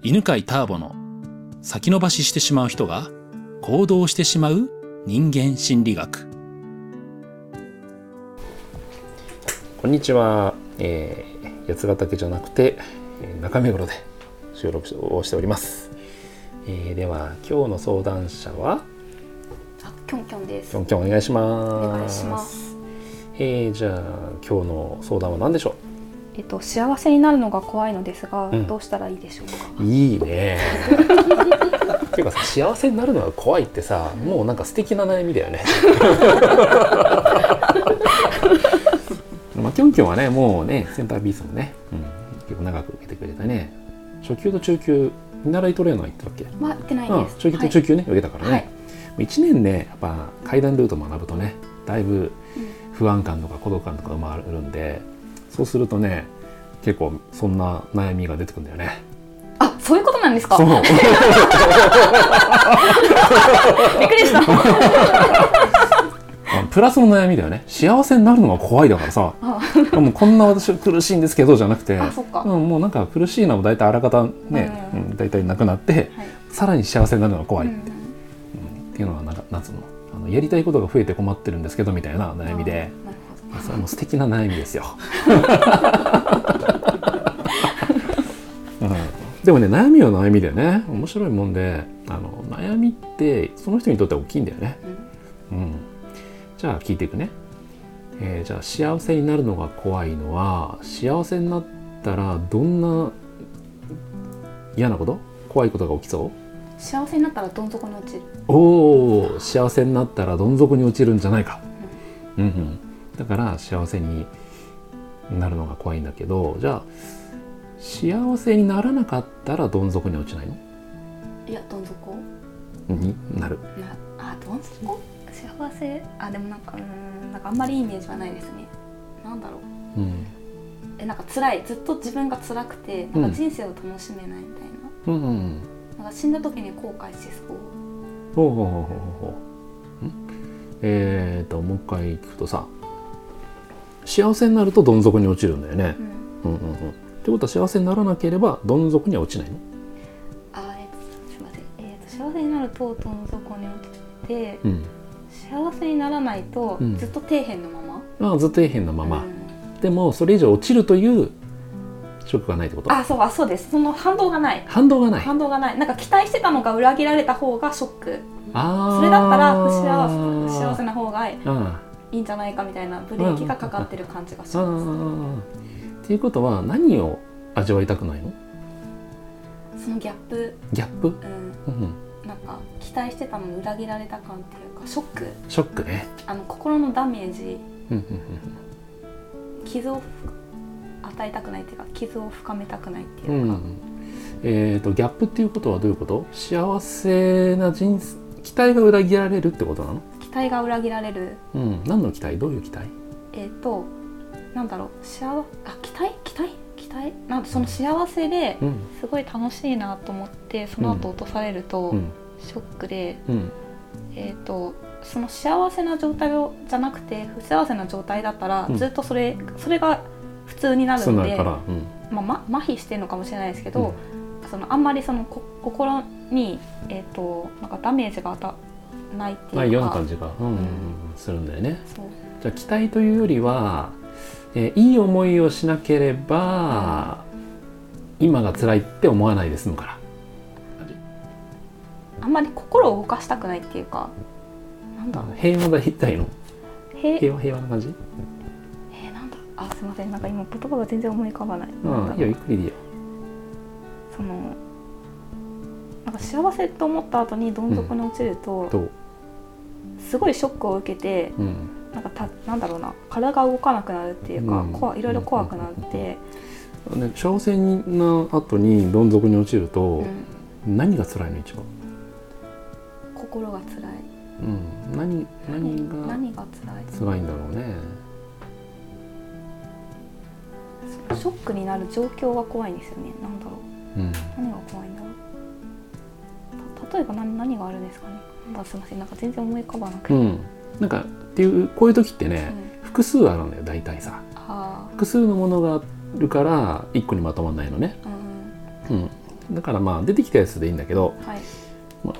犬飼ターボの先延ばししてしまう人が行動してしまう人間心理学。こんにちは、えー、八ヶ岳じゃなくてえー中目黒で収録をしております、えーでは今日の相談者はあ、きょんきょんです。きょんきょんお願いします。お願いします。えーじゃあ今日の相談は何でしょえっと幸せになるのが怖いのですが、うん。どうしたらいいでしょうか？ういいね。ていうかさ幸せになるのが怖いってさもうなんか素敵な悩みだよね。まあきょんきょんはねもうねセンタービースもね、うん、結構長く受けてくれたね。初級と中級見習いトレーナー行ったっけ？まあ、言ってないうんです。中級と中級ね、受けたからね、はい。1年ねやっぱ階段ルート学ぶとねだいぶ不安感とか孤独感とか生まれるんでそうするとね結構そんな悩みが出てくるんだよね。あ、そういうことなんですか？そう。びっくりした。あプラスの悩みだよね。幸せになるのが怖いだからさ。あ、もうこんな私苦しいんですけどじゃなくてうん、もうなんか苦しいのは大体あらかたね、ううんん。大体なくなってはい。さらに幸せになるのが怖い、うんっていうのはなんかなんつうの？あのやりたいことが増えて困ってるんですけどみたいな悩みで。あそれも素敵な悩みですよ。うん、でもね悩みは悩みだよね。面白いもんであの悩みってその人にとっては大きいんだよね。うん、じゃあ聞いていくね。えーじゃあ幸せになるのが怖いのは幸せになったらどんな嫌なこと？怖いことが起きそう？幸せになったらどん底に落ちる。おお幸せになったらどん底に落ちるんじゃないか、うんうん、だから幸せになるのが怖いんだけどじゃあ幸せにならなかったらどん底に落ちないの？いや、どん底？になるな、あ、どん底？幸せ？あ、でもなんか、うーん、なんかあんまりいいイメージはないですね。なんだろう。うんえ、なんか辛い、ずっと自分が辛くて、なんか人生を楽しめないみたいな。うんうんなんか死んだ時に後悔しそう。ほうほうほうほうほうん？えーともう一回聞くとさ幸せになるとどん底に落ちるんだよね。う、ん。うんうんうん、ってことは幸せにならなければどん底には落ちないの？あえっとすみません、えー、と幸せになるとどん底に落ちて、うん。幸せにならないと、うん。ずっと底辺のまま、まあずっと底辺のまま、うん。でもそれ以上落ちるというショックがないってこと？あそうあそうです。その反動がない。反動がない。反動がない。なんか期待してたのが裏切られた方がショック。あー。それだったら不幸せな方がいあいんじゃないかみたいなブレーキがかかってる感じがします。あっていうことは何を味わいたくないの？そのギャップ、ギャップ、うん、なんか期待してたのに裏切られた感っていうかショック。ショックね、あの心のダメージ。うんうん傷を与えたくないっていうか傷を深めたくないっていうか、ん。えー、とギャップっていうことはどういうこと？幸せな人生期待が裏切られるってことなの、期待が裏切られる。うん、何の期待？どういう期待？えっ、となんだろう。幸あ期待？期待？期待？なんその幸せでうん。すごい楽しいなと思ってその後落とされるとうん。ショックで、うん。えっ、とその幸せな状態をじゃなくて不幸せな状態だったら、うん。ずっとそれそれが普通になるのでまあ、ま麻痺してるのかもしれないですけど、そのあんまりそのこ心に、えー、となんかダメージが与えないっていうか。ないような感じが、うんうんうんするんだよね。そう。じゃあ期待というよりは、えーいい思いをしなければ、今が辛いって思わないで済むから。あんまり心を動かしたくないっていうか。なんだ平和が言いたいの？へ平和平和な感じ？えー、なんだ。あすいません。なんか今言葉が全然思い浮かばない、うん、いいよゆっくりでいいよ。そのなんか幸せと思った後にどん底に落ちると、どう？すごいショックを受けてうん。なんかたなんだろうな体が動かなくなるっていうか、うん。いろいろ怖くなって、ね、幸せな後にどん底に落ちるとう、ん。何が辛いの一番、心が辛い。うん、何何が何が辛い？辛いんだろうね。ショックになる状況が怖いんですよね。なんだろううん。何が怖いんだろうた例えば何何があるんですかね？すいません。なんか全然思い浮かばなくて、うん、なんかっていうこういう時ってね、うん。複数あるんだよ大体さ。あ複数のものがあるから一個にまとまんないのね、あうん。うん、だからまあ出てきたやつでいいんだけど、はい。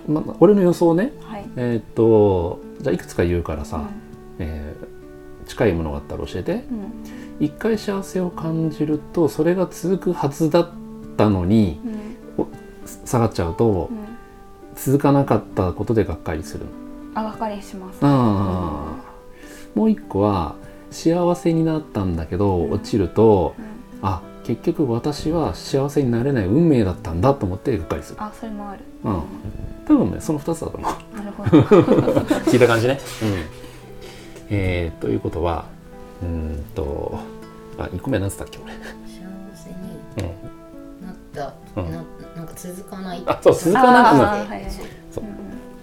まま俺の予想ね。はい。えーっとじゃあいくつか言うからさ、うん。えー近いものがあったら教えて。うん。一回幸せを感じるとそれが続くはずだったのにうん。下がっちゃうとうん。続かなかったことでがっかりするあがっかりします。あーもう一個は幸せになったんだけど落ちるとうん。あ結局私は幸せになれない運命だったんだと思ってがっかりする。あそれもある。うん。多分ねその2つだと思う。なるほど。聞いた感じね。うん。えーということはうーんとあ1個目何つったっけ俺、続かない。あそう続かなくなる。あーはいはいそう。うん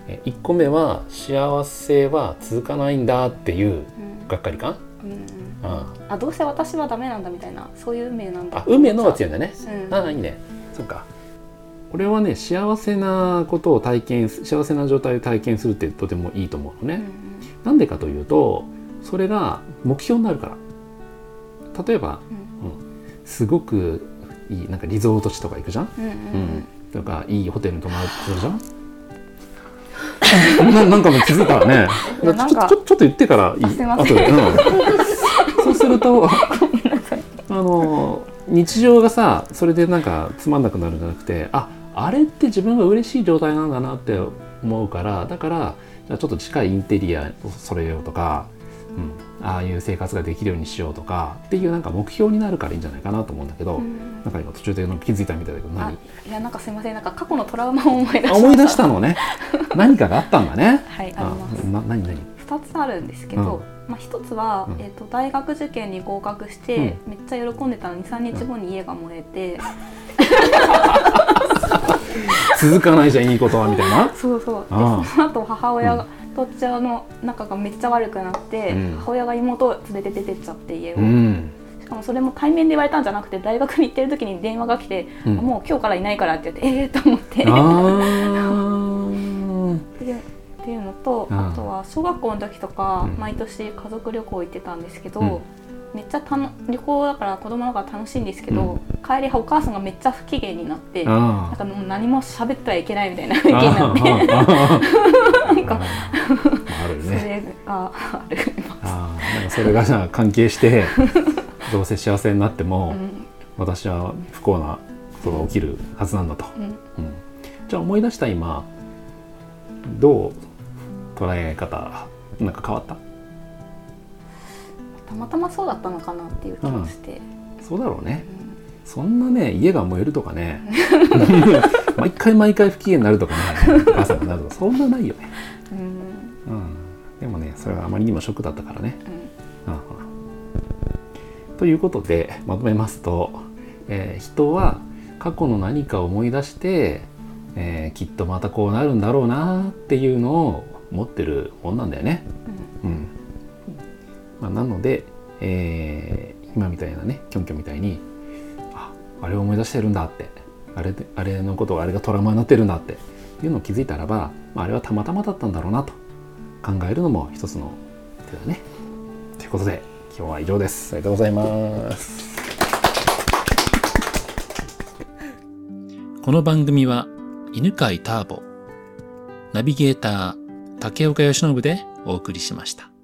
え1個目は幸せは続かないんだっていううん。がっかり感うんうん。ああ。どうせ私はダメなんだみたいな。そういう運命なんだ。あ運命の方が強いんだね。うん。あいいね。そっか。俺はね幸せなことを体験す幸せな状態を体験するってとてもいいと思うのね、うんなんでかというとそれが目標になるから。例えばうん。すごくいいなんかリゾート地とか行くじゃん、うんうんうん。とかいいホテルに泊まるするじゃん？ななんかもう気づいたらね。ちょちょちょっと言ってからいい。あすいません。後で、うん、そうするとあの日常がさそれでなんかつまんなくなるんじゃなくてああれって自分が嬉しい状態なんだなって思うからだからじゃあちょっと近いインテリアを揃えようとか、うん、ああいう生活ができるようにしようとかっていうなんか目標になるからいいんじゃないかなと思うんだけど、うん。なんか今途中で気づいたみたいだけどあ何いやなんかすいません。なんか過去のトラウマを思い出しまあ思い出したのね。何かがあったんだね。はいあります。な何何？2つあるんですけど、まあ、1つは、うん。えー、と大学受験に合格して、めっちゃ喜んでたのに23日後に家が燃えて、続かないじゃんいいことはみたいな。そうそう。でその後母親が、とっちゃんの仲がめっちゃ悪くなって、うん。母親が妹を連れて出てっちゃって家を、うん。しかもそれも対面で言われたんじゃなくて大学に行ってる時に電話が来て、うん。もう今日からいないからって言ってええー、と思って。っていうのと、うん。あとは小学校の時とか、うん。毎年家族旅行行ってたんですけど、うん。めっちゃたの旅行だから子供の方が楽しいんですけど、帰りお母さんがめっちゃ不機嫌になってなんあかもう何も喋ってはいけないみたいなー雰囲気になってがある、あーなんかそれがじゃあ関係して どうせ幸せになってうも、ん。私は不幸なことが起きるはずなんだと、うん、うん。じゃあ思い出した今どう捉え方なんか変わった？たまたまそうだったのかなっていう気がして、そうだろうね。うんそんなね家が燃えるとかね。毎回毎回不機嫌になるとかねお母さんがなるとかそんなないよね、うんそれはあまりにもショックだったからね、うん。うんうんということでまとめますと、えー人は過去の何かを思い出して、えーきっとまたこうなるんだろうなっていうのを持ってるもんなんだよね。うん。まあ、なので、えー今みたいなねキョンキョンみたいにああれを思い出してるんだって。あれであれのことがあれがトラウマになってるんだって。いうのを気づいたらば、まあ、あれはたまたまだったんだろうなと考えるのも一つの手だね。ということで今日は以上です。ありがとうございます。この番組は犬飼ターボ、ナビゲーター竹岡由伸でお送りしました。